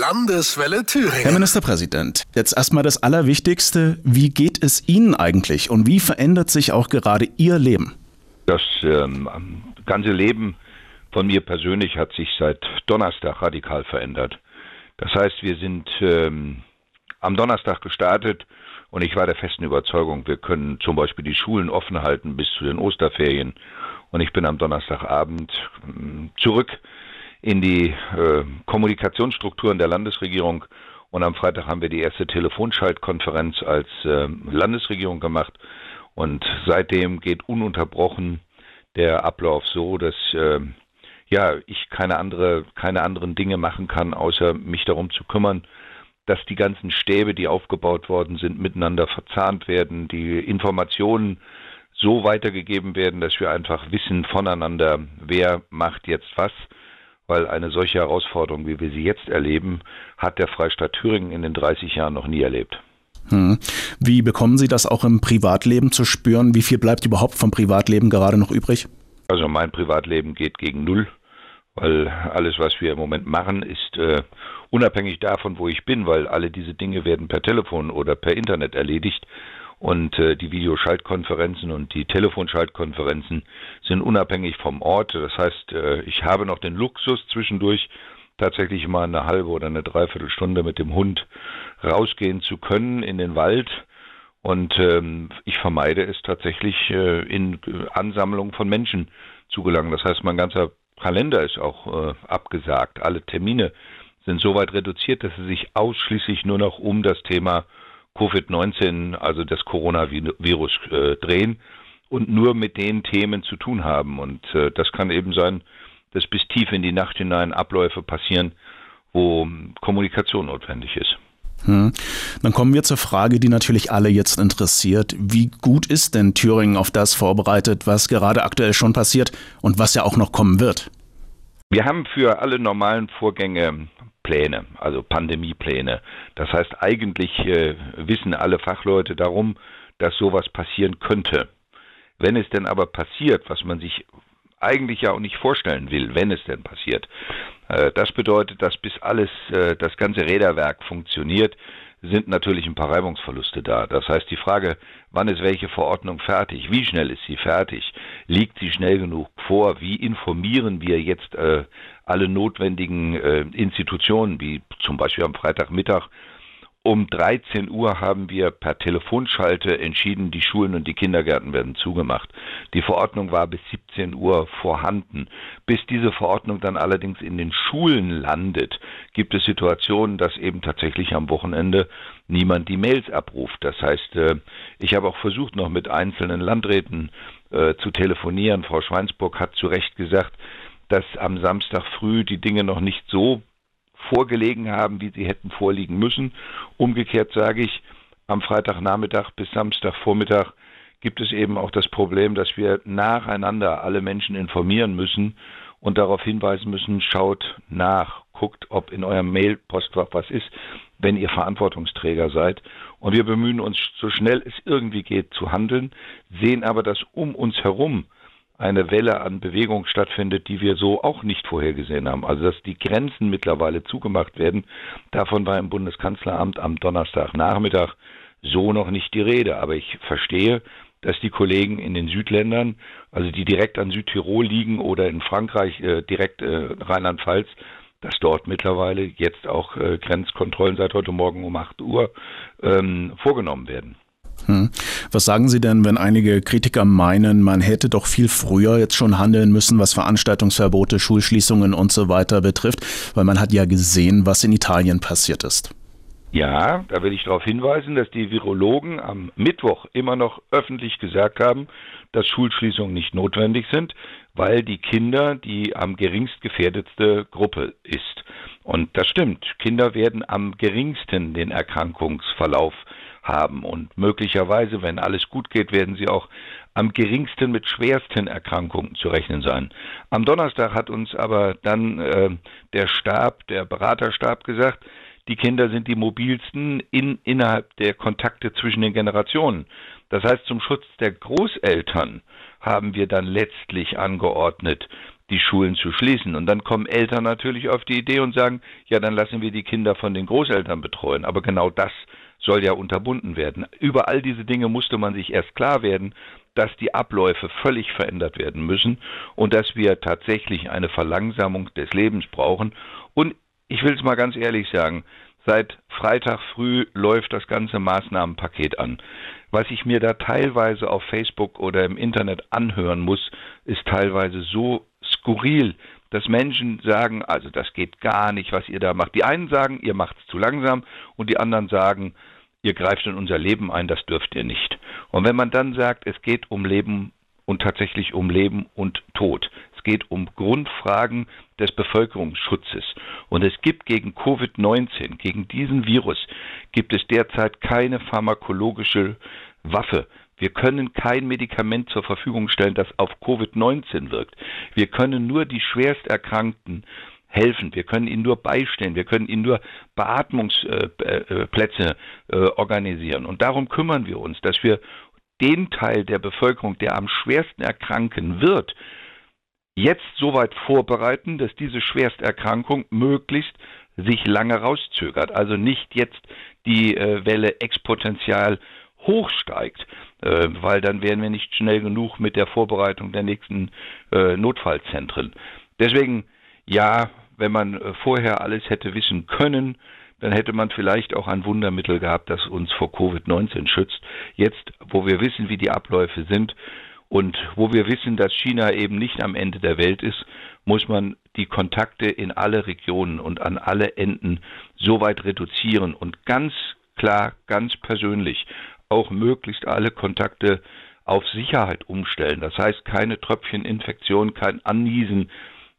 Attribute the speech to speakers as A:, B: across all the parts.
A: Landeswelle Thüringen.
B: Herr Ministerpräsident, jetzt erstmal das Allerwichtigste. Wie geht es Ihnen eigentlich und wie verändert sich auch gerade Ihr Leben?
C: Das ähm, ganze Leben von mir persönlich hat sich seit Donnerstag radikal verändert. Das heißt, wir sind ähm, am Donnerstag gestartet und ich war der festen Überzeugung, wir können zum Beispiel die Schulen offen halten bis zu den Osterferien. Und ich bin am Donnerstagabend ähm, zurück in die äh, Kommunikationsstrukturen der Landesregierung. Und am Freitag haben wir die erste Telefonschaltkonferenz als äh, Landesregierung gemacht. Und seitdem geht ununterbrochen der Ablauf so, dass äh, ja ich keine andere, keine anderen Dinge machen kann, außer mich darum zu kümmern, dass die ganzen Stäbe, die aufgebaut worden sind, miteinander verzahnt werden, die Informationen so weitergegeben werden, dass wir einfach wissen voneinander, wer macht jetzt was weil eine solche Herausforderung, wie wir sie jetzt erleben, hat der Freistaat Thüringen in den 30 Jahren noch nie erlebt.
B: Hm. Wie bekommen Sie das auch im Privatleben zu spüren? Wie viel bleibt überhaupt vom Privatleben gerade noch übrig?
C: Also mein Privatleben geht gegen Null, weil alles, was wir im Moment machen, ist äh, unabhängig davon, wo ich bin, weil alle diese Dinge werden per Telefon oder per Internet erledigt. Und äh, die Videoschaltkonferenzen und die Telefonschaltkonferenzen sind unabhängig vom Ort. Das heißt, äh, ich habe noch den Luxus zwischendurch tatsächlich mal eine halbe oder eine Dreiviertelstunde mit dem Hund rausgehen zu können in den Wald. Und ähm, ich vermeide es tatsächlich, äh, in Ansammlungen von Menschen zu gelangen. Das heißt, mein ganzer Kalender ist auch äh, abgesagt. Alle Termine sind so weit reduziert, dass sie sich ausschließlich nur noch um das Thema Covid-19, also das Coronavirus, äh, drehen und nur mit den Themen zu tun haben. Und äh, das kann eben sein, dass bis tief in die Nacht hinein Abläufe passieren, wo Kommunikation notwendig ist.
B: Hm. Dann kommen wir zur Frage, die natürlich alle jetzt interessiert. Wie gut ist denn Thüringen auf das vorbereitet, was gerade aktuell schon passiert und was ja auch noch kommen wird?
C: Wir haben für alle normalen Vorgänge Pläne, also Pandemiepläne. Das heißt, eigentlich äh, wissen alle Fachleute darum, dass sowas passieren könnte. Wenn es denn aber passiert, was man sich eigentlich ja auch nicht vorstellen will, wenn es denn passiert, äh, das bedeutet, dass bis alles, äh, das ganze Räderwerk funktioniert, sind natürlich ein paar Reibungsverluste da. Das heißt, die Frage, wann ist welche Verordnung fertig, wie schnell ist sie fertig, liegt sie schnell genug vor, wie informieren wir jetzt äh, alle notwendigen äh, Institutionen, wie zum Beispiel am Freitagmittag um 13 Uhr haben wir per Telefonschalte entschieden, die Schulen und die Kindergärten werden zugemacht. Die Verordnung war bis 17 Uhr vorhanden. Bis diese Verordnung dann allerdings in den Schulen landet, gibt es Situationen, dass eben tatsächlich am Wochenende niemand die Mails abruft. Das heißt, äh, ich habe auch versucht, noch mit einzelnen Landräten äh, zu telefonieren. Frau Schweinsburg hat zu Recht gesagt, dass am Samstag früh die Dinge noch nicht so vorgelegen haben, wie sie hätten vorliegen müssen. Umgekehrt sage ich, am Freitagnachmittag bis Samstagvormittag gibt es eben auch das Problem, dass wir nacheinander alle Menschen informieren müssen und darauf hinweisen müssen, schaut nach, guckt, ob in eurem Mail-Postfach was ist, wenn ihr Verantwortungsträger seid. Und wir bemühen uns, so schnell es irgendwie geht, zu handeln, sehen aber, dass um uns herum eine Welle an Bewegung stattfindet, die wir so auch nicht vorhergesehen haben. Also dass die Grenzen mittlerweile zugemacht werden, davon war im Bundeskanzleramt am Donnerstagnachmittag so noch nicht die Rede. Aber ich verstehe, dass die Kollegen in den Südländern, also die direkt an Südtirol liegen oder in Frankreich äh, direkt äh, Rheinland-Pfalz, dass dort mittlerweile jetzt auch äh, Grenzkontrollen seit heute Morgen um 8 Uhr ähm, vorgenommen werden.
B: Hm. Was sagen Sie denn, wenn einige Kritiker meinen, man hätte doch viel früher jetzt schon handeln müssen, was Veranstaltungsverbote, Schulschließungen und so weiter betrifft, weil man hat ja gesehen, was in Italien passiert ist.
C: Ja, da will ich darauf hinweisen, dass die Virologen am Mittwoch immer noch öffentlich gesagt haben, dass Schulschließungen nicht notwendig sind, weil die Kinder die am geringst gefährdetste Gruppe ist. Und das stimmt. Kinder werden am geringsten den Erkrankungsverlauf haben. Und möglicherweise, wenn alles gut geht, werden sie auch am geringsten mit schwersten Erkrankungen zu rechnen sein. Am Donnerstag hat uns aber dann äh, der Stab, der Beraterstab gesagt, die Kinder sind die mobilsten in, innerhalb der Kontakte zwischen den Generationen. Das heißt, zum Schutz der Großeltern haben wir dann letztlich angeordnet, die Schulen zu schließen. Und dann kommen Eltern natürlich auf die Idee und sagen, ja, dann lassen wir die Kinder von den Großeltern betreuen. Aber genau das soll ja unterbunden werden. Über all diese Dinge musste man sich erst klar werden, dass die Abläufe völlig verändert werden müssen und dass wir tatsächlich eine Verlangsamung des Lebens brauchen. Und ich will es mal ganz ehrlich sagen, seit Freitag früh läuft das ganze Maßnahmenpaket an. Was ich mir da teilweise auf Facebook oder im Internet anhören muss, ist teilweise so skurril, dass Menschen sagen, also das geht gar nicht, was ihr da macht. Die einen sagen, ihr macht es zu langsam und die anderen sagen, ihr greift in unser Leben ein, das dürft ihr nicht. Und wenn man dann sagt, es geht um Leben und tatsächlich um Leben und Tod, es geht um Grundfragen des Bevölkerungsschutzes. Und es gibt gegen Covid-19, gegen diesen Virus, gibt es derzeit keine pharmakologische Waffe. Wir können kein Medikament zur Verfügung stellen, das auf Covid-19 wirkt. Wir können nur die Schwersterkrankten helfen. Wir können ihnen nur beistehen. Wir können ihnen nur Beatmungsplätze äh, organisieren. Und darum kümmern wir uns, dass wir den Teil der Bevölkerung, der am schwersten erkranken wird, jetzt soweit vorbereiten, dass diese Schwersterkrankung möglichst sich lange rauszögert. Also nicht jetzt die äh, Welle exponentiell hochsteigt, äh, weil dann wären wir nicht schnell genug mit der Vorbereitung der nächsten äh, Notfallzentren. Deswegen ja, wenn man äh, vorher alles hätte wissen können, dann hätte man vielleicht auch ein Wundermittel gehabt, das uns vor Covid-19 schützt. Jetzt, wo wir wissen, wie die Abläufe sind und wo wir wissen, dass China eben nicht am Ende der Welt ist, muss man die Kontakte in alle Regionen und an alle Enden so weit reduzieren und ganz klar, ganz persönlich auch möglichst alle Kontakte auf Sicherheit umstellen. Das heißt, keine Tröpfcheninfektion, kein Anniesen,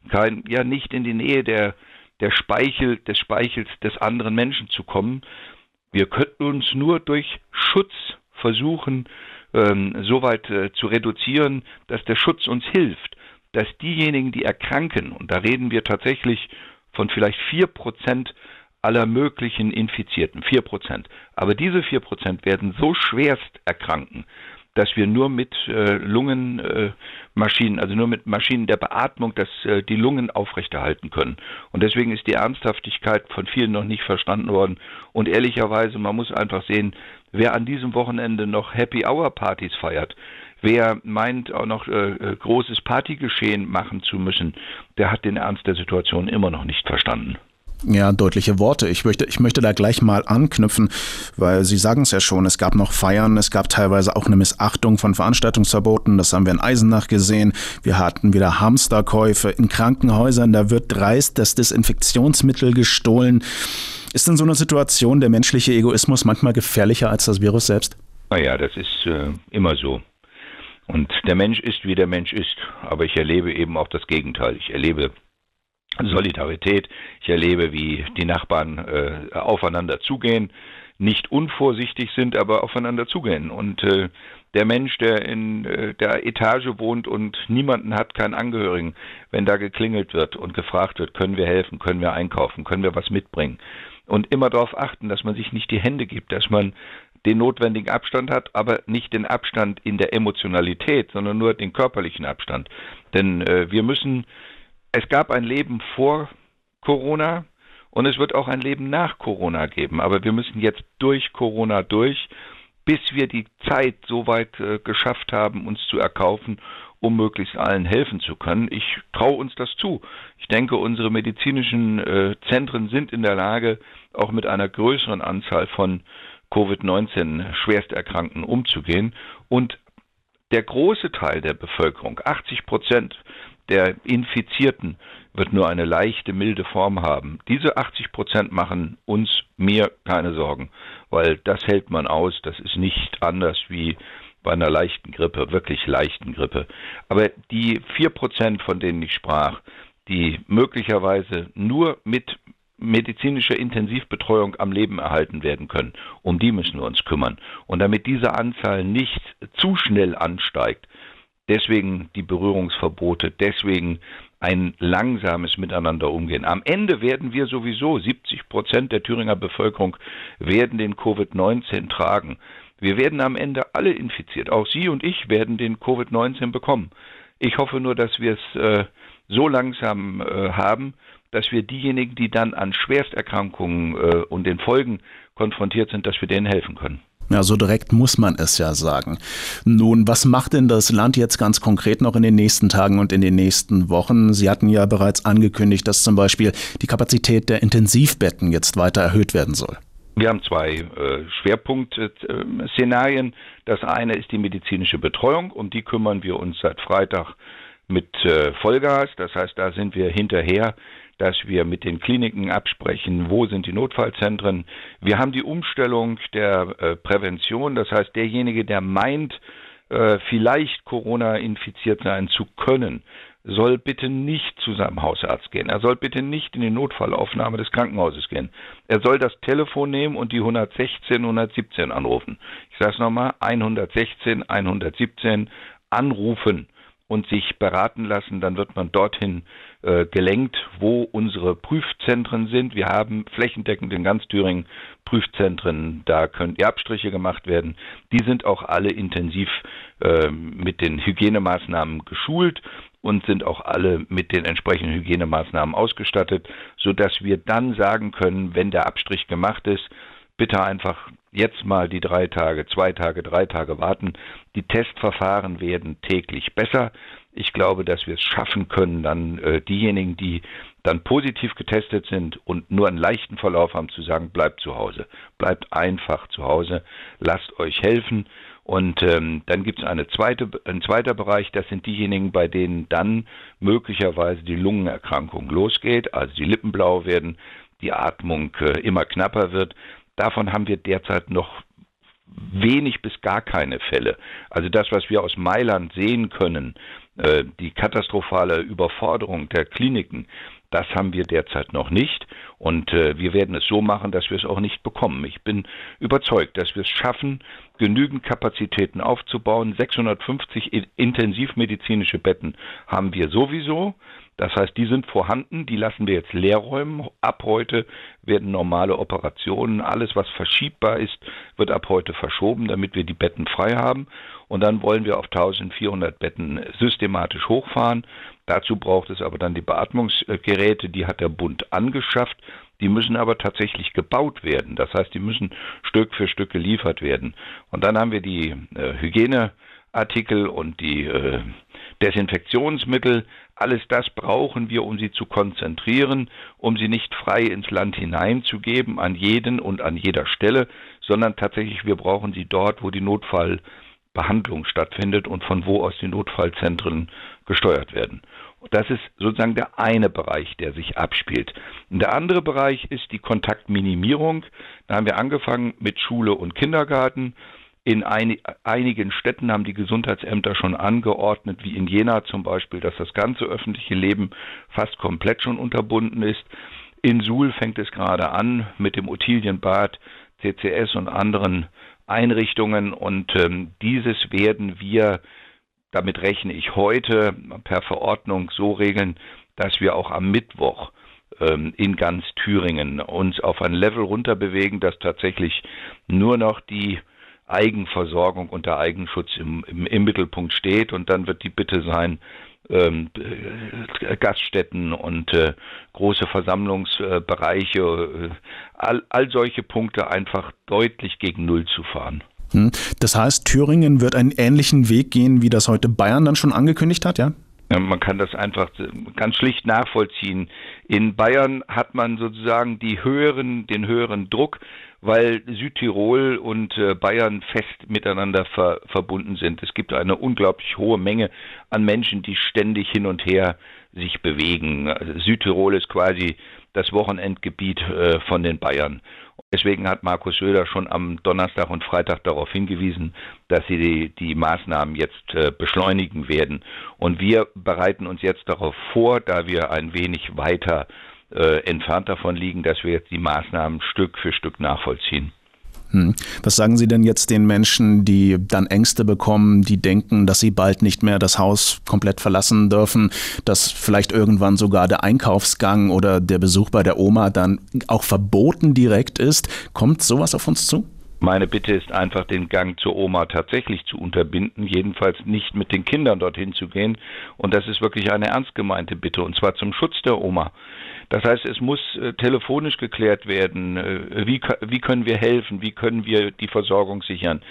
C: kein, ja nicht in die Nähe der, der Speichel, des Speichels des anderen Menschen zu kommen. Wir könnten uns nur durch Schutz versuchen, ähm, so weit äh, zu reduzieren, dass der Schutz uns hilft, dass diejenigen, die erkranken, und da reden wir tatsächlich von vielleicht vier Prozent aller möglichen Infizierten, vier Prozent, aber diese vier Prozent werden so schwerst erkranken, dass wir nur mit äh, Lungenmaschinen, äh, also nur mit Maschinen der Beatmung, dass äh, die Lungen aufrechterhalten können. Und deswegen ist die Ernsthaftigkeit von vielen noch nicht verstanden worden. Und ehrlicherweise, man muss einfach sehen, wer an diesem Wochenende noch Happy Hour Partys feiert, Wer meint, auch noch äh, äh großes Partygeschehen machen zu müssen, der hat den Ernst der Situation immer noch nicht verstanden.
B: Ja, deutliche Worte. Ich möchte, ich möchte da gleich mal anknüpfen, weil Sie sagen es ja schon, es gab noch Feiern, es gab teilweise auch eine Missachtung von Veranstaltungsverboten, das haben wir in Eisenach gesehen. Wir hatten wieder Hamsterkäufe in Krankenhäusern, da wird dreist das Desinfektionsmittel gestohlen. Ist in so einer Situation der menschliche Egoismus manchmal gefährlicher als das Virus selbst?
C: Naja, das ist äh, immer so. Und der Mensch ist, wie der Mensch ist. Aber ich erlebe eben auch das Gegenteil. Ich erlebe Solidarität. Ich erlebe, wie die Nachbarn äh, aufeinander zugehen, nicht unvorsichtig sind, aber aufeinander zugehen. Und äh, der Mensch, der in äh, der Etage wohnt und niemanden hat, keinen Angehörigen, wenn da geklingelt wird und gefragt wird, können wir helfen, können wir einkaufen, können wir was mitbringen. Und immer darauf achten, dass man sich nicht die Hände gibt, dass man den notwendigen Abstand hat, aber nicht den Abstand in der Emotionalität, sondern nur den körperlichen Abstand. Denn äh, wir müssen es gab ein Leben vor Corona und es wird auch ein Leben nach Corona geben. Aber wir müssen jetzt durch Corona durch, bis wir die Zeit so weit äh, geschafft haben, uns zu erkaufen, um möglichst allen helfen zu können. Ich traue uns das zu. Ich denke, unsere medizinischen äh, Zentren sind in der Lage, auch mit einer größeren Anzahl von Covid-19 Schwersterkrankten umzugehen. Und der große Teil der Bevölkerung, 80 Prozent, der Infizierten wird nur eine leichte, milde Form haben. Diese 80 Prozent machen uns, mir keine Sorgen, weil das hält man aus. Das ist nicht anders wie bei einer leichten Grippe, wirklich leichten Grippe. Aber die 4 Prozent, von denen ich sprach, die möglicherweise nur mit medizinischer Intensivbetreuung am Leben erhalten werden können. Um die müssen wir uns kümmern. Und damit diese Anzahl nicht zu schnell ansteigt, Deswegen die Berührungsverbote, deswegen ein langsames Miteinander umgehen. Am Ende werden wir sowieso, 70 Prozent der Thüringer Bevölkerung werden den Covid-19 tragen. Wir werden am Ende alle infiziert. Auch Sie und ich werden den Covid-19 bekommen. Ich hoffe nur, dass wir es äh, so langsam äh, haben, dass wir diejenigen, die dann an Schwersterkrankungen äh, und den Folgen konfrontiert sind, dass wir denen helfen können.
B: Ja, so direkt muss man es ja sagen. Nun, was macht denn das Land jetzt ganz konkret noch in den nächsten Tagen und in den nächsten Wochen? Sie hatten ja bereits angekündigt, dass zum Beispiel die Kapazität der Intensivbetten jetzt weiter erhöht werden soll.
C: Wir haben zwei äh, Schwerpunktszenarien. Das eine ist die medizinische Betreuung, um die kümmern wir uns seit Freitag mit äh, Vollgas. Das heißt, da sind wir hinterher dass wir mit den Kliniken absprechen, wo sind die Notfallzentren. Wir haben die Umstellung der äh, Prävention, das heißt derjenige, der meint, äh, vielleicht Corona infiziert sein zu können, soll bitte nicht zu seinem Hausarzt gehen. Er soll bitte nicht in die Notfallaufnahme des Krankenhauses gehen. Er soll das Telefon nehmen und die 116, 117 anrufen. Ich sage es nochmal, 116, 117 anrufen und sich beraten lassen, dann wird man dorthin äh, gelenkt, wo unsere Prüfzentren sind. Wir haben flächendeckend in ganz Thüringen Prüfzentren, da können Abstriche gemacht werden. Die sind auch alle intensiv äh, mit den Hygienemaßnahmen geschult und sind auch alle mit den entsprechenden Hygienemaßnahmen ausgestattet, sodass wir dann sagen können, wenn der Abstrich gemacht ist, bitte einfach jetzt mal die drei Tage, zwei Tage, drei Tage warten. Die Testverfahren werden täglich besser. Ich glaube, dass wir es schaffen können, dann äh, diejenigen, die dann positiv getestet sind und nur einen leichten Verlauf haben, zu sagen, bleibt zu Hause. Bleibt einfach zu Hause, lasst euch helfen. Und ähm, dann gibt es eine zweite, ein zweiter Bereich, das sind diejenigen, bei denen dann möglicherweise die Lungenerkrankung losgeht, also die Lippen blau werden, die Atmung äh, immer knapper wird. Davon haben wir derzeit noch wenig bis gar keine Fälle. Also das, was wir aus Mailand sehen können, äh, die katastrophale Überforderung der Kliniken, das haben wir derzeit noch nicht. Und äh, wir werden es so machen, dass wir es auch nicht bekommen. Ich bin überzeugt, dass wir es schaffen, genügend Kapazitäten aufzubauen. 650 intensivmedizinische Betten haben wir sowieso. Das heißt, die sind vorhanden, die lassen wir jetzt leer räumen. Ab heute werden normale Operationen, alles was verschiebbar ist, wird ab heute verschoben, damit wir die Betten frei haben. Und dann wollen wir auf 1400 Betten systematisch hochfahren. Dazu braucht es aber dann die Beatmungsgeräte, die hat der Bund angeschafft. Die müssen aber tatsächlich gebaut werden. Das heißt, die müssen Stück für Stück geliefert werden. Und dann haben wir die äh, Hygieneartikel und die äh, Desinfektionsmittel, alles das brauchen wir, um sie zu konzentrieren, um sie nicht frei ins Land hineinzugeben, an jeden und an jeder Stelle, sondern tatsächlich wir brauchen sie dort, wo die Notfallbehandlung stattfindet und von wo aus die Notfallzentren gesteuert werden. Das ist sozusagen der eine Bereich, der sich abspielt. Und der andere Bereich ist die Kontaktminimierung. Da haben wir angefangen mit Schule und Kindergarten. In ein, einigen Städten haben die Gesundheitsämter schon angeordnet, wie in Jena zum Beispiel, dass das ganze öffentliche Leben fast komplett schon unterbunden ist. In Suhl fängt es gerade an mit dem Ottilienbad, CCS und anderen Einrichtungen und ähm, dieses werden wir, damit rechne ich heute per Verordnung so regeln, dass wir auch am Mittwoch ähm, in ganz Thüringen uns auf ein Level runter bewegen, dass tatsächlich nur noch die Eigenversorgung und der Eigenschutz im, im, im Mittelpunkt steht. Und dann wird die Bitte sein, ähm, äh, Gaststätten und äh, große Versammlungsbereiche, äh, all, all solche Punkte einfach deutlich gegen Null zu fahren.
B: Hm. Das heißt, Thüringen wird einen ähnlichen Weg gehen, wie das heute Bayern dann schon angekündigt hat, ja?
C: Man kann das einfach ganz schlicht nachvollziehen. In Bayern hat man sozusagen die höheren, den höheren Druck, weil Südtirol und äh, Bayern fest miteinander ver verbunden sind. Es gibt eine unglaublich hohe Menge an Menschen, die ständig hin und her sich bewegen. Also Südtirol ist quasi das Wochenendgebiet äh, von den Bayern. Deswegen hat Markus Söder schon am Donnerstag und Freitag darauf hingewiesen, dass sie die, die Maßnahmen jetzt äh, beschleunigen werden. Und wir bereiten uns jetzt darauf vor, da wir ein wenig weiter äh, entfernt davon liegen, dass wir jetzt die Maßnahmen Stück für Stück nachvollziehen.
B: Hm. Was sagen Sie denn jetzt den Menschen, die dann Ängste bekommen, die denken, dass sie bald nicht mehr das Haus komplett verlassen dürfen, dass vielleicht irgendwann sogar der Einkaufsgang oder der Besuch bei der Oma dann auch verboten direkt ist? Kommt sowas auf uns zu?
C: Meine Bitte ist einfach, den Gang zur Oma tatsächlich zu unterbinden, jedenfalls nicht mit den Kindern dorthin zu gehen. Und das ist wirklich eine ernst gemeinte Bitte, und zwar zum Schutz der Oma. Das heißt, es muss äh, telefonisch geklärt werden, äh, wie, wie können wir helfen, wie können wir die Versorgung sichern.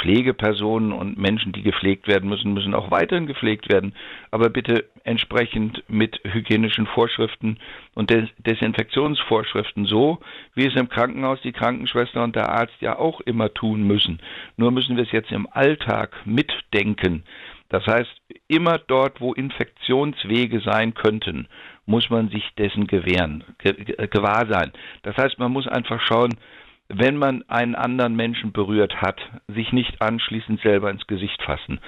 C: Pflegepersonen und Menschen, die gepflegt werden müssen, müssen auch weiterhin gepflegt werden, aber bitte entsprechend mit hygienischen Vorschriften und Des Desinfektionsvorschriften, so wie es im Krankenhaus die Krankenschwester und der Arzt ja auch immer tun müssen. Nur müssen wir es jetzt im Alltag mitdenken. Das heißt, immer dort, wo Infektionswege sein könnten, muss man sich dessen gewähren, gewahr sein. Das heißt, man muss einfach schauen, wenn man einen anderen Menschen berührt hat, sich nicht anschließend selber ins Gesicht fassen.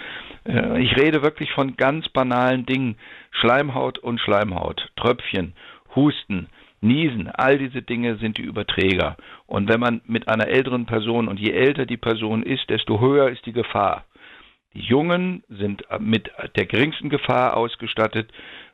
C: Äh, ich rede wirklich von ganz banalen Dingen. Schleimhaut und Schleimhaut, Tröpfchen, Husten, Niesen, all diese Dinge sind die Überträger. Und wenn man mit einer älteren Person und je älter die Person ist, desto höher ist die Gefahr. Die Jungen sind mit der geringsten Gefahr ausgestattet,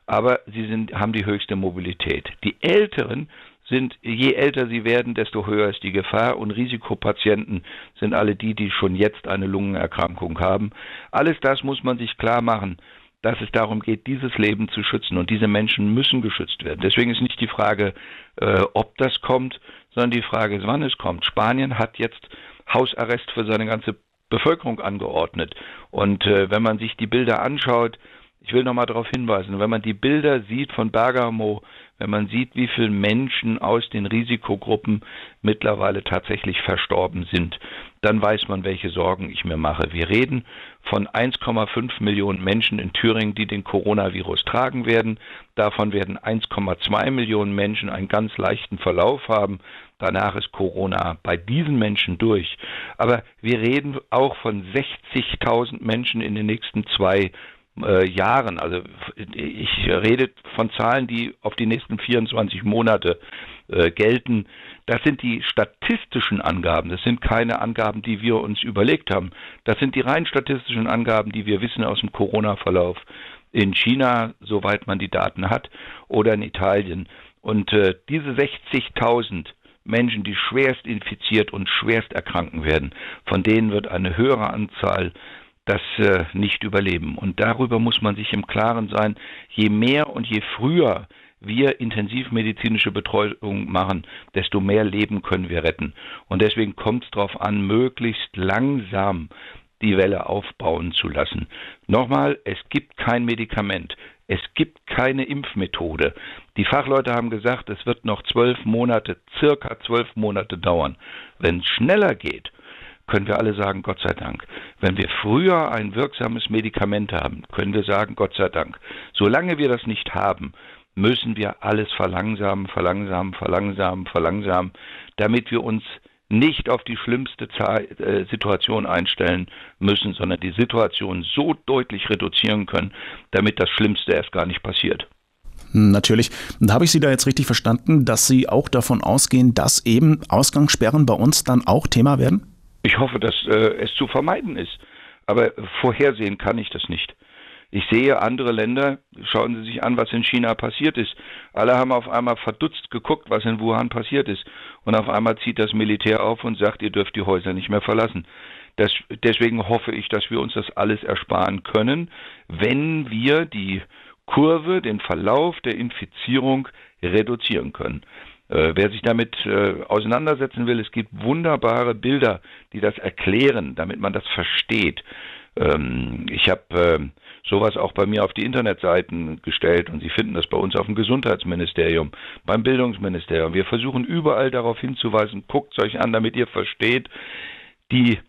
C: aber sie sind, haben die höchste Mobilität. Die Älteren sind, je älter sie werden, desto höher ist die Gefahr und Risikopatienten sind alle die, die schon jetzt eine Lungenerkrankung haben. Alles das muss man sich klar machen, dass es darum geht, dieses Leben zu schützen und diese Menschen müssen geschützt werden. Deswegen ist nicht die Frage, äh, ob das kommt, sondern die Frage ist, wann es kommt. Spanien hat jetzt Hausarrest für seine ganze Bevölkerung angeordnet. Und äh, wenn man sich die Bilder anschaut, ich will nochmal darauf hinweisen, wenn man die Bilder sieht von Bergamo, wenn man sieht, wie viele Menschen aus den Risikogruppen mittlerweile tatsächlich verstorben sind, dann weiß man, welche Sorgen ich mir mache. Wir reden von 1,5 Millionen Menschen in Thüringen, die den Coronavirus tragen werden. Davon werden 1,2 Millionen Menschen einen ganz leichten Verlauf haben. Danach ist Corona bei diesen Menschen durch. Aber wir reden auch von 60.000 Menschen in den nächsten zwei äh, Jahren. Also ich rede von Zahlen, die auf die nächsten 24 Monate äh, gelten. Das sind die statistischen Angaben. Das sind keine Angaben, die wir uns überlegt haben. Das sind die rein statistischen Angaben, die wir wissen aus dem Corona-Verlauf in China, soweit man die Daten hat, oder in Italien. Und äh, diese 60.000 Menschen, die schwerst infiziert und schwerst erkranken werden, von denen wird eine höhere Anzahl das äh, nicht überleben. Und darüber muss man sich im Klaren sein, je mehr und je früher wir intensivmedizinische Betreuung machen, desto mehr Leben können wir retten. Und deswegen kommt es darauf an, möglichst langsam die Welle aufbauen zu lassen. Nochmal, es gibt kein Medikament. Es gibt keine Impfmethode. Die Fachleute haben gesagt, es wird noch zwölf Monate, circa zwölf Monate dauern. Wenn es schneller geht, können wir alle sagen, Gott sei Dank. Wenn wir früher ein wirksames Medikament haben, können wir sagen, Gott sei Dank. Solange wir das nicht haben, müssen wir alles verlangsamen, verlangsamen, verlangsamen, verlangsamen, damit wir uns nicht auf die schlimmste äh, Situation einstellen müssen, sondern die Situation so deutlich reduzieren können, damit das Schlimmste erst gar nicht passiert.
B: Natürlich. Und habe ich Sie da jetzt richtig verstanden, dass Sie auch davon ausgehen, dass eben Ausgangssperren bei uns dann auch Thema werden?
C: Ich hoffe, dass äh, es zu vermeiden ist. Aber vorhersehen kann ich das nicht. Ich sehe andere Länder, schauen Sie sich an, was in China passiert ist. Alle haben auf einmal verdutzt geguckt, was in Wuhan passiert ist. Und auf einmal zieht das Militär auf und sagt, ihr dürft die Häuser nicht mehr verlassen. Das, deswegen hoffe ich, dass wir uns das alles ersparen können, wenn wir die Kurve, den Verlauf der Infizierung reduzieren können. Äh, wer sich damit äh, auseinandersetzen will, es gibt wunderbare Bilder, die das erklären, damit man das versteht. Ähm, ich habe äh, sowas auch bei mir auf die Internetseiten gestellt und Sie finden das bei uns auf dem Gesundheitsministerium, beim Bildungsministerium. Wir versuchen überall darauf hinzuweisen, guckt es euch an, damit ihr versteht, die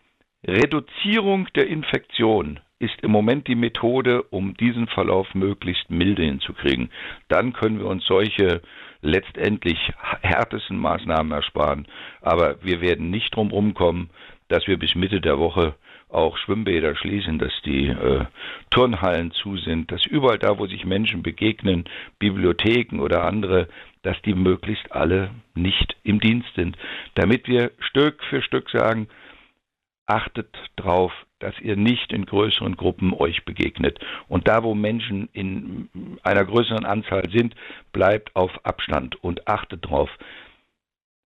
C: Reduzierung der Infektion ist im Moment die Methode, um diesen Verlauf möglichst milde hinzukriegen. Dann können wir uns solche letztendlich härtesten Maßnahmen ersparen. Aber wir werden nicht drum rumkommen, dass wir bis Mitte der Woche auch Schwimmbäder schließen, dass die äh, Turnhallen zu sind, dass überall da, wo sich Menschen begegnen, Bibliotheken oder andere, dass die möglichst alle nicht im Dienst sind, damit wir Stück für Stück sagen, achtet drauf, dass ihr nicht in größeren Gruppen euch begegnet. Und da, wo Menschen in einer größeren Anzahl sind, bleibt auf Abstand und achtet drauf.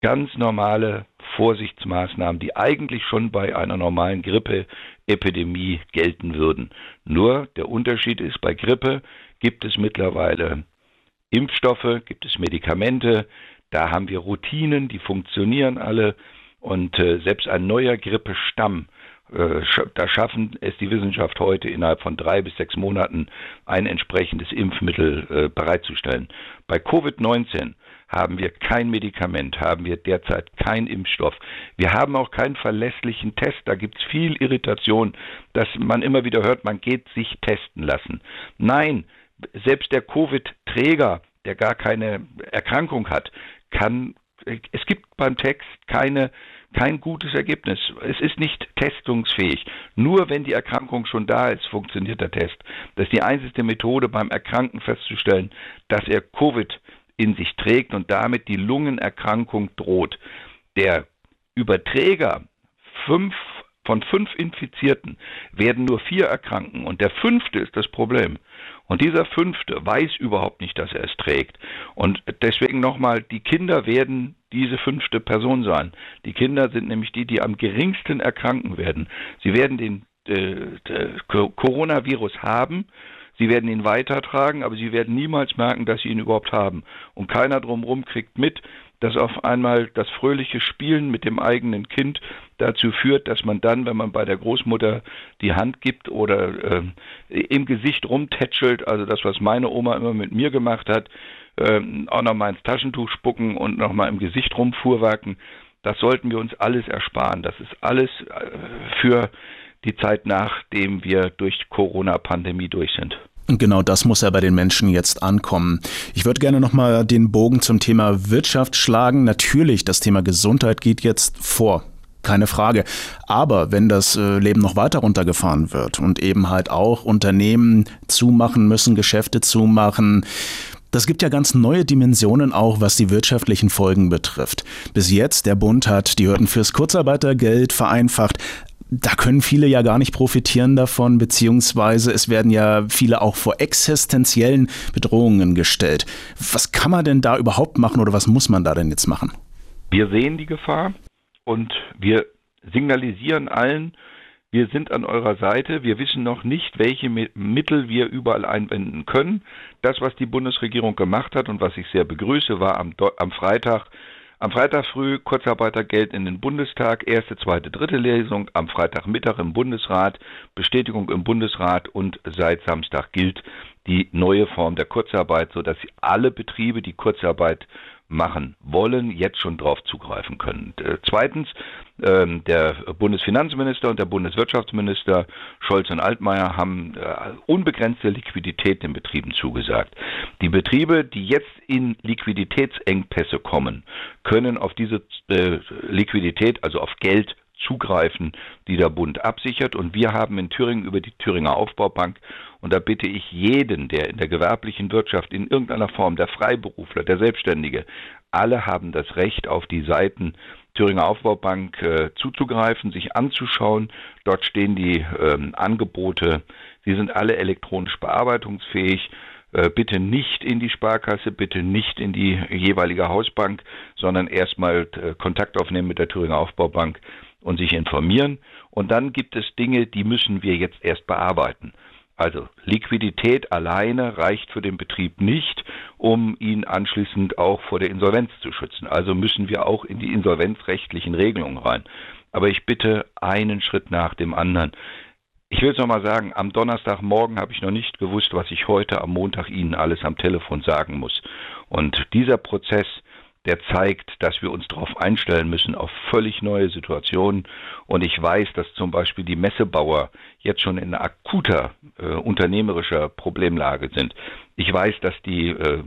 C: ganz normale Vorsichtsmaßnahmen, die eigentlich schon bei einer normalen Grippeepidemie gelten würden. Nur der Unterschied ist, bei Grippe gibt es mittlerweile Impfstoffe, gibt es Medikamente, da haben wir Routinen, die funktionieren alle und äh, selbst ein neuer Grippestamm, äh, da schaffen es die Wissenschaft heute innerhalb von drei bis sechs Monaten ein entsprechendes Impfmittel äh, bereitzustellen. Bei Covid-19 haben wir kein Medikament, haben wir derzeit keinen Impfstoff. Wir haben auch keinen verlässlichen Test. Da gibt es viel Irritation, dass man immer wieder hört, man geht sich testen lassen. Nein, selbst der Covid-Träger, der gar keine Erkrankung hat, kann, es gibt beim Text keine kein gutes Ergebnis. Es ist nicht testungsfähig. Nur wenn die Erkrankung schon da ist, funktioniert der Test. Das ist die einzige Methode beim Erkrankten festzustellen, dass er Covid in sich trägt und damit die Lungenerkrankung droht. Der Überträger, fünf von fünf Infizierten werden nur vier erkranken und der fünfte ist das Problem. Und dieser fünfte weiß überhaupt nicht, dass er es trägt. Und deswegen nochmal, die Kinder werden diese fünfte Person sein. Die Kinder sind nämlich die, die am geringsten erkranken werden. Sie werden den äh, Coronavirus haben, Sie werden ihn weitertragen, aber sie werden niemals merken, dass sie ihn überhaupt haben. Und keiner drumherum kriegt mit, dass auf einmal das fröhliche Spielen mit dem eigenen Kind dazu führt, dass man dann, wenn man bei der Großmutter die Hand gibt oder äh, im Gesicht rumtätschelt, also das, was meine Oma immer mit mir gemacht hat, äh, auch nochmal ins Taschentuch spucken und nochmal im Gesicht rumfuhrwerken, das sollten wir uns alles ersparen. Das ist alles äh, für die Zeit, nachdem wir durch Corona-Pandemie durch sind.
B: Genau das muss ja bei den Menschen jetzt ankommen. Ich würde gerne nochmal den Bogen zum Thema Wirtschaft schlagen. Natürlich, das Thema Gesundheit geht jetzt vor. Keine Frage. Aber wenn das äh, Leben noch weiter runtergefahren wird und eben halt auch Unternehmen zumachen müssen, Geschäfte zumachen, das gibt ja ganz neue Dimensionen auch, was die wirtschaftlichen Folgen betrifft. Bis jetzt, der Bund hat die Hürden fürs Kurzarbeitergeld vereinfacht, da können viele ja gar nicht profitieren davon, beziehungsweise es werden ja viele auch vor existenziellen Bedrohungen gestellt. Was kann man denn da überhaupt machen oder was muss man da denn jetzt machen?
C: Wir sehen die Gefahr und wir signalisieren allen, wir sind an eurer Seite. Wir wissen noch nicht, welche Mittel wir überall einwenden können. Das, was die Bundesregierung gemacht hat und was ich sehr begrüße, war am, am Freitag am Freitag früh Kurzarbeitergeld in den Bundestag, erste, zweite, dritte Lesung, am Freitagmittag im Bundesrat, Bestätigung im Bundesrat und seit Samstag gilt die neue Form der Kurzarbeit, sodass alle Betriebe, die Kurzarbeit machen wollen, jetzt schon darauf zugreifen können. Äh, zweitens, ähm, der Bundesfinanzminister und der Bundeswirtschaftsminister Scholz und Altmaier haben äh, unbegrenzte Liquidität den Betrieben zugesagt. Die Betriebe, die jetzt in Liquiditätsengpässe kommen, können auf diese äh, Liquidität, also auf Geld zugreifen, die der Bund absichert. Und wir haben in Thüringen über die Thüringer Aufbaubank, und da bitte ich jeden, der in der gewerblichen Wirtschaft in irgendeiner Form, der Freiberufler, der Selbstständige, alle haben das Recht, auf die Seiten Thüringer Aufbaubank äh, zuzugreifen, sich anzuschauen. Dort stehen die ähm, Angebote. Sie sind alle elektronisch bearbeitungsfähig. Äh, bitte nicht in die Sparkasse, bitte nicht in die jeweilige Hausbank, sondern erstmal äh, Kontakt aufnehmen mit der Thüringer Aufbaubank und sich informieren. Und dann gibt es Dinge, die müssen wir jetzt erst bearbeiten. Also Liquidität alleine reicht für den Betrieb nicht, um ihn anschließend auch vor der Insolvenz zu schützen. Also müssen wir auch in die insolvenzrechtlichen Regelungen rein. Aber ich bitte einen Schritt nach dem anderen. Ich will es nochmal sagen, am Donnerstagmorgen habe ich noch nicht gewusst, was ich heute am Montag Ihnen alles am Telefon sagen muss. Und dieser Prozess, der zeigt, dass wir uns darauf einstellen müssen, auf völlig neue Situationen. Und ich weiß, dass zum Beispiel die Messebauer jetzt schon in akuter äh, unternehmerischer Problemlage sind. Ich weiß, dass die äh,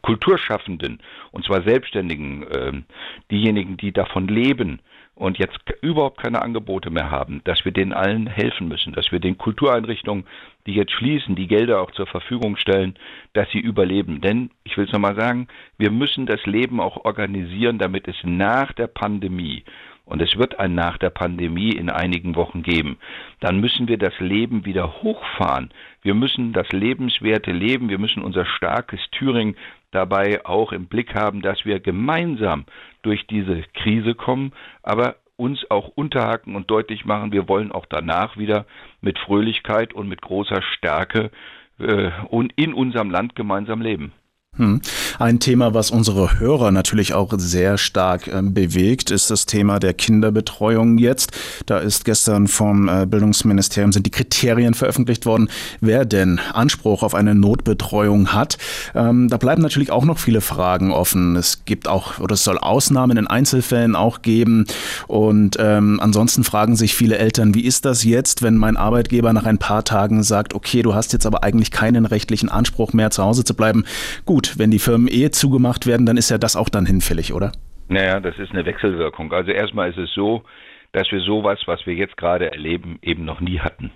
C: Kulturschaffenden, und zwar Selbstständigen, äh, diejenigen, die davon leben, und jetzt überhaupt keine Angebote mehr haben, dass wir denen allen helfen müssen, dass wir den Kultureinrichtungen, die jetzt schließen, die Gelder auch zur Verfügung stellen, dass sie überleben. Denn, ich will es nochmal sagen, wir müssen das Leben auch organisieren, damit es nach der Pandemie und es wird ein nach der Pandemie in einigen Wochen geben, dann müssen wir das Leben wieder hochfahren. Wir müssen das lebenswerte Leben, wir müssen unser starkes Thüringen dabei auch im Blick haben, dass wir gemeinsam durch diese Krise kommen, aber uns auch unterhaken und deutlich machen, wir wollen auch danach wieder mit Fröhlichkeit und mit großer Stärke äh, und in unserem Land gemeinsam leben.
B: Hm. Ein Thema, was unsere Hörer natürlich auch sehr stark äh, bewegt, ist das Thema der Kinderbetreuung jetzt. Da ist gestern vom äh, Bildungsministerium sind die Kriterien veröffentlicht worden, wer denn Anspruch auf eine Notbetreuung hat. Ähm, da bleiben natürlich auch noch viele Fragen offen. Es gibt auch oder es soll Ausnahmen in Einzelfällen auch geben. Und ähm, ansonsten fragen sich viele Eltern, wie ist das jetzt, wenn mein Arbeitgeber nach ein paar Tagen sagt, okay, du hast jetzt aber eigentlich keinen rechtlichen Anspruch mehr zu Hause zu bleiben. Gut, wenn die Firmen eh zugemacht werden, dann ist ja das auch dann hinfällig, oder?
C: Naja, das ist eine Wechselwirkung. Also erstmal ist es so, dass wir sowas, was wir jetzt gerade erleben, eben noch nie hatten.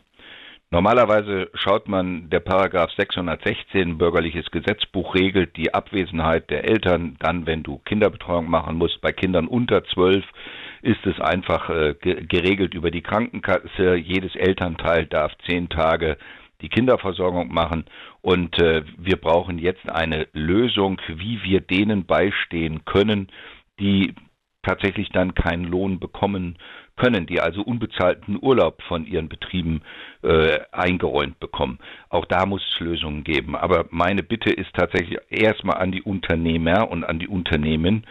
C: Normalerweise schaut man, der Paragraph 616 bürgerliches Gesetzbuch regelt die Abwesenheit der Eltern dann, wenn du Kinderbetreuung machen musst. Bei Kindern unter zwölf ist es einfach äh, geregelt über die Krankenkasse. Jedes Elternteil darf zehn Tage die Kinderversorgung machen. Und äh, wir brauchen jetzt eine Lösung, wie wir denen beistehen können, die tatsächlich dann keinen Lohn bekommen können, die also unbezahlten Urlaub von ihren Betrieben äh, eingeräumt bekommen. Auch da muss es Lösungen geben. Aber meine Bitte ist tatsächlich erstmal an die Unternehmer und an die Unternehmen,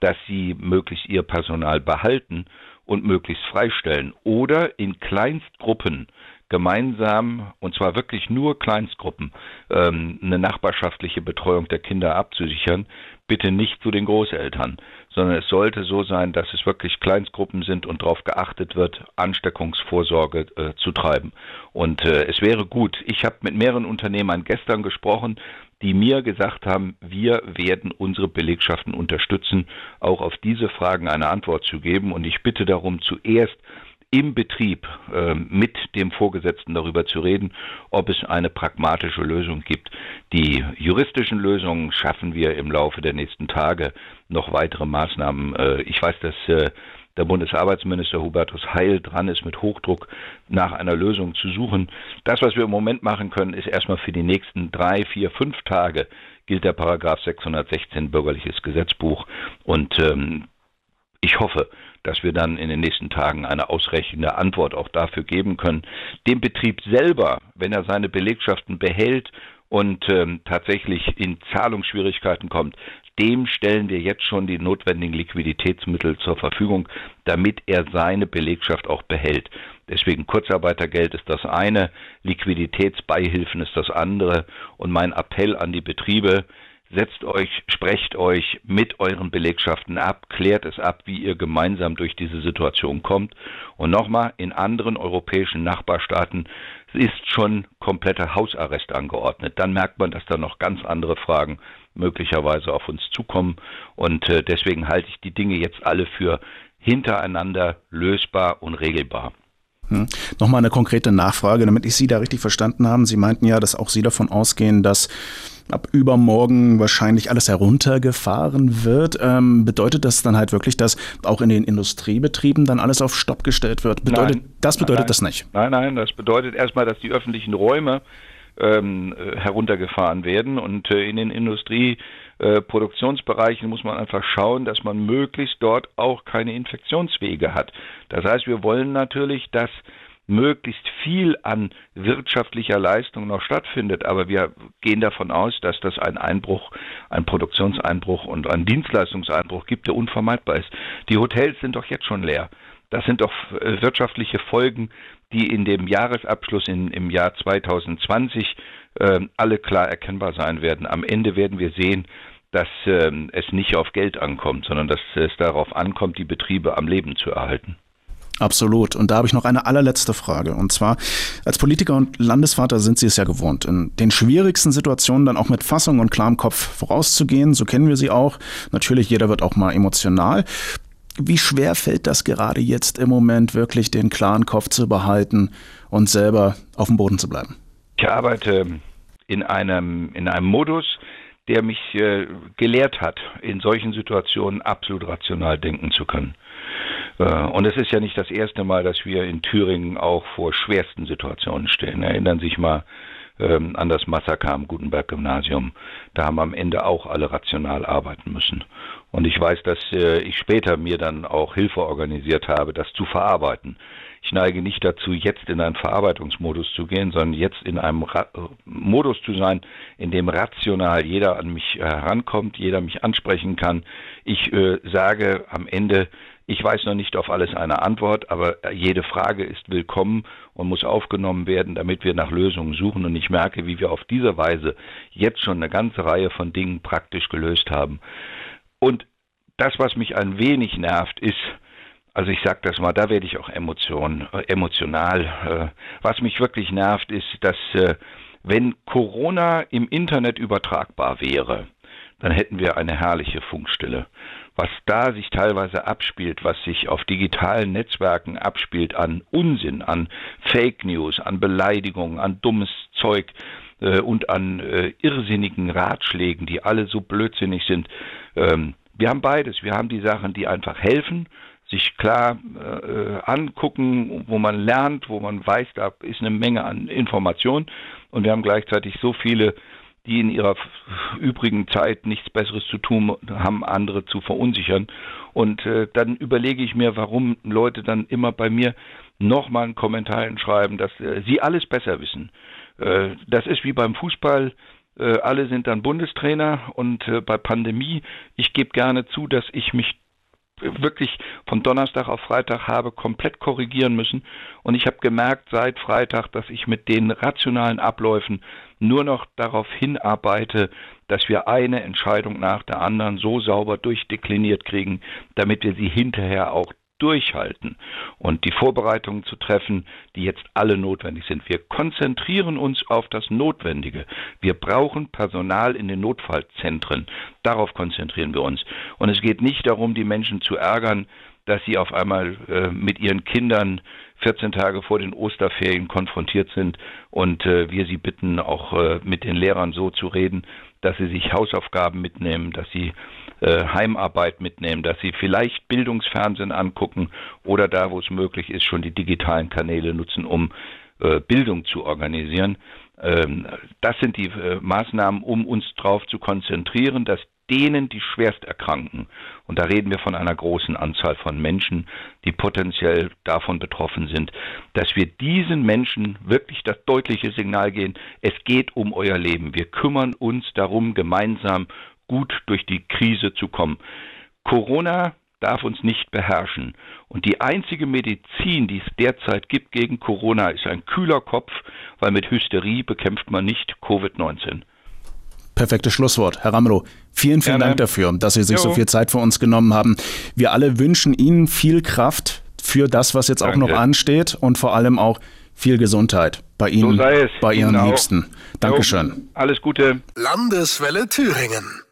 C: dass sie möglichst ihr Personal behalten und möglichst freistellen oder in Kleinstgruppen gemeinsam, und zwar wirklich nur Kleinstgruppen, ähm, eine nachbarschaftliche Betreuung der Kinder abzusichern, bitte nicht zu den Großeltern, sondern es sollte so sein, dass es wirklich Kleinstgruppen sind und darauf geachtet wird, Ansteckungsvorsorge äh, zu treiben. Und äh, es wäre gut, ich habe mit mehreren Unternehmern gestern gesprochen, die mir gesagt haben, wir werden unsere Belegschaften unterstützen, auch auf diese Fragen eine Antwort zu geben. Und ich bitte darum, zuerst im Betrieb äh, mit dem Vorgesetzten darüber zu reden, ob es eine pragmatische Lösung gibt. Die juristischen Lösungen schaffen wir im Laufe der nächsten Tage noch weitere Maßnahmen. Äh, ich weiß, dass äh, der Bundesarbeitsminister Hubertus Heil dran ist, mit Hochdruck nach einer Lösung zu suchen. Das, was wir im Moment machen können, ist erstmal für die nächsten drei, vier, fünf Tage gilt der Paragraph 616 Bürgerliches Gesetzbuch und ähm, ich hoffe, dass wir dann in den nächsten Tagen eine ausreichende Antwort auch dafür geben können. Dem Betrieb selber, wenn er seine Belegschaften behält und ähm, tatsächlich in Zahlungsschwierigkeiten kommt, dem stellen wir jetzt schon die notwendigen Liquiditätsmittel zur Verfügung, damit er seine Belegschaft auch behält. Deswegen Kurzarbeitergeld ist das eine, Liquiditätsbeihilfen ist das andere und mein Appell an die Betriebe, setzt euch, sprecht euch mit euren Belegschaften ab, klärt es ab, wie ihr gemeinsam durch diese Situation kommt. Und nochmal, in anderen europäischen Nachbarstaaten ist schon kompletter Hausarrest angeordnet. Dann merkt man, dass da noch ganz andere Fragen möglicherweise auf uns zukommen. Und äh, deswegen halte ich die Dinge jetzt alle für hintereinander lösbar und regelbar.
B: Hm. Nochmal eine konkrete Nachfrage, damit ich Sie da richtig verstanden habe. Sie meinten ja, dass auch Sie davon ausgehen, dass ab übermorgen wahrscheinlich alles heruntergefahren wird. Ähm, bedeutet das dann halt wirklich, dass auch in den Industriebetrieben dann alles auf Stopp gestellt wird? Bedeutet, nein, das bedeutet
C: nein,
B: das nicht?
C: Nein, nein, das bedeutet erstmal, dass die öffentlichen Räume ähm, äh, heruntergefahren werden und äh, in den Industrieproduktionsbereichen äh, muss man einfach schauen, dass man möglichst dort auch keine Infektionswege hat. Das heißt, wir wollen natürlich, dass möglichst viel an wirtschaftlicher Leistung noch stattfindet. Aber wir gehen davon aus, dass das ein Einbruch, ein Produktionseinbruch und ein Dienstleistungseinbruch gibt, der unvermeidbar ist. Die Hotels sind doch jetzt schon leer. Das sind doch äh, wirtschaftliche Folgen, die in dem Jahresabschluss in, im Jahr 2020 äh, alle klar erkennbar sein werden. Am Ende werden wir sehen, dass äh, es nicht auf Geld ankommt, sondern dass es darauf ankommt, die Betriebe am Leben zu erhalten.
B: Absolut. Und da habe ich noch eine allerletzte Frage. Und zwar, als Politiker und Landesvater sind Sie es ja gewohnt, in den schwierigsten Situationen dann auch mit Fassung und klarem Kopf vorauszugehen. So kennen wir Sie auch. Natürlich, jeder wird auch mal emotional. Wie schwer fällt das gerade jetzt im Moment, wirklich den klaren Kopf zu behalten und selber auf dem Boden zu bleiben?
C: Ich arbeite in einem, in einem Modus, der mich äh, gelehrt hat, in solchen Situationen absolut rational denken zu können. Äh, und es ist ja nicht das erste Mal, dass wir in Thüringen auch vor schwersten Situationen stehen. Erinnern Sie sich mal ähm, an das Massaker am Gutenberg-Gymnasium. Da haben am Ende auch alle rational arbeiten müssen. Und ich weiß, dass äh, ich später mir dann auch Hilfe organisiert habe, das zu verarbeiten. Ich neige nicht dazu, jetzt in einen Verarbeitungsmodus zu gehen, sondern jetzt in einem Ra Modus zu sein, in dem rational jeder an mich herankommt, jeder mich ansprechen kann. Ich äh, sage am Ende, ich weiß noch nicht auf alles eine Antwort, aber jede Frage ist willkommen und muss aufgenommen werden, damit wir nach Lösungen suchen. Und ich merke, wie wir auf diese Weise jetzt schon eine ganze Reihe von Dingen praktisch gelöst haben. Und das, was mich ein wenig nervt, ist, also ich sage das mal, da werde ich auch emotion, äh, emotional. Äh, was mich wirklich nervt, ist, dass äh, wenn Corona im Internet übertragbar wäre, dann hätten wir eine herrliche Funkstille was da sich teilweise abspielt, was sich auf digitalen Netzwerken abspielt an Unsinn, an Fake News, an Beleidigungen, an dummes Zeug äh, und an äh, irrsinnigen Ratschlägen, die alle so blödsinnig sind. Ähm, wir haben beides. Wir haben die Sachen, die einfach helfen, sich klar äh, angucken, wo man lernt, wo man weiß, da ist eine Menge an Informationen. Und wir haben gleichzeitig so viele die in ihrer übrigen Zeit nichts Besseres zu tun haben, andere zu verunsichern. Und äh, dann überlege ich mir, warum Leute dann immer bei mir nochmal einen Kommentar schreiben, dass äh, sie alles besser wissen. Äh, das ist wie beim Fußball. Äh, alle sind dann Bundestrainer und äh, bei Pandemie, ich gebe gerne zu, dass ich mich wirklich von Donnerstag auf Freitag habe komplett korrigieren müssen. Und ich habe gemerkt seit Freitag, dass ich mit den rationalen Abläufen nur noch darauf hinarbeite, dass wir eine Entscheidung nach der anderen so sauber durchdekliniert kriegen, damit wir sie hinterher auch durchhalten und die Vorbereitungen zu treffen, die jetzt alle notwendig sind. Wir konzentrieren uns auf das Notwendige. Wir brauchen Personal in den Notfallzentren. Darauf konzentrieren wir uns. Und es geht nicht darum, die Menschen zu ärgern, dass sie auf einmal äh, mit ihren Kindern 14 Tage vor den Osterferien konfrontiert sind und äh, wir sie bitten, auch äh, mit den Lehrern so zu reden, dass sie sich Hausaufgaben mitnehmen, dass sie äh, Heimarbeit mitnehmen, dass sie vielleicht Bildungsfernsehen angucken oder da, wo es möglich ist, schon die digitalen Kanäle nutzen, um äh, Bildung zu organisieren. Ähm, das sind die äh, Maßnahmen, um uns darauf zu konzentrieren, dass denen, die schwerst erkranken, und da reden wir von einer großen Anzahl von Menschen, die potenziell davon betroffen sind, dass wir diesen Menschen wirklich das deutliche Signal geben, es geht um euer Leben. Wir kümmern uns darum, gemeinsam gut durch die Krise zu kommen. Corona darf uns nicht beherrschen. Und die einzige Medizin, die es derzeit gibt gegen Corona, ist ein kühler Kopf, weil mit Hysterie bekämpft man nicht Covid-19.
B: Perfektes Schlusswort. Herr Ramelow, vielen, vielen Gerne. Dank dafür, dass Sie sich jo. so viel Zeit für uns genommen haben. Wir alle wünschen Ihnen viel Kraft für das, was jetzt Danke. auch noch ansteht und vor allem auch viel Gesundheit bei Ihnen, so bei Ihren Ihnen Liebsten. Dankeschön. Jo.
C: Alles Gute.
A: Landeswelle Thüringen.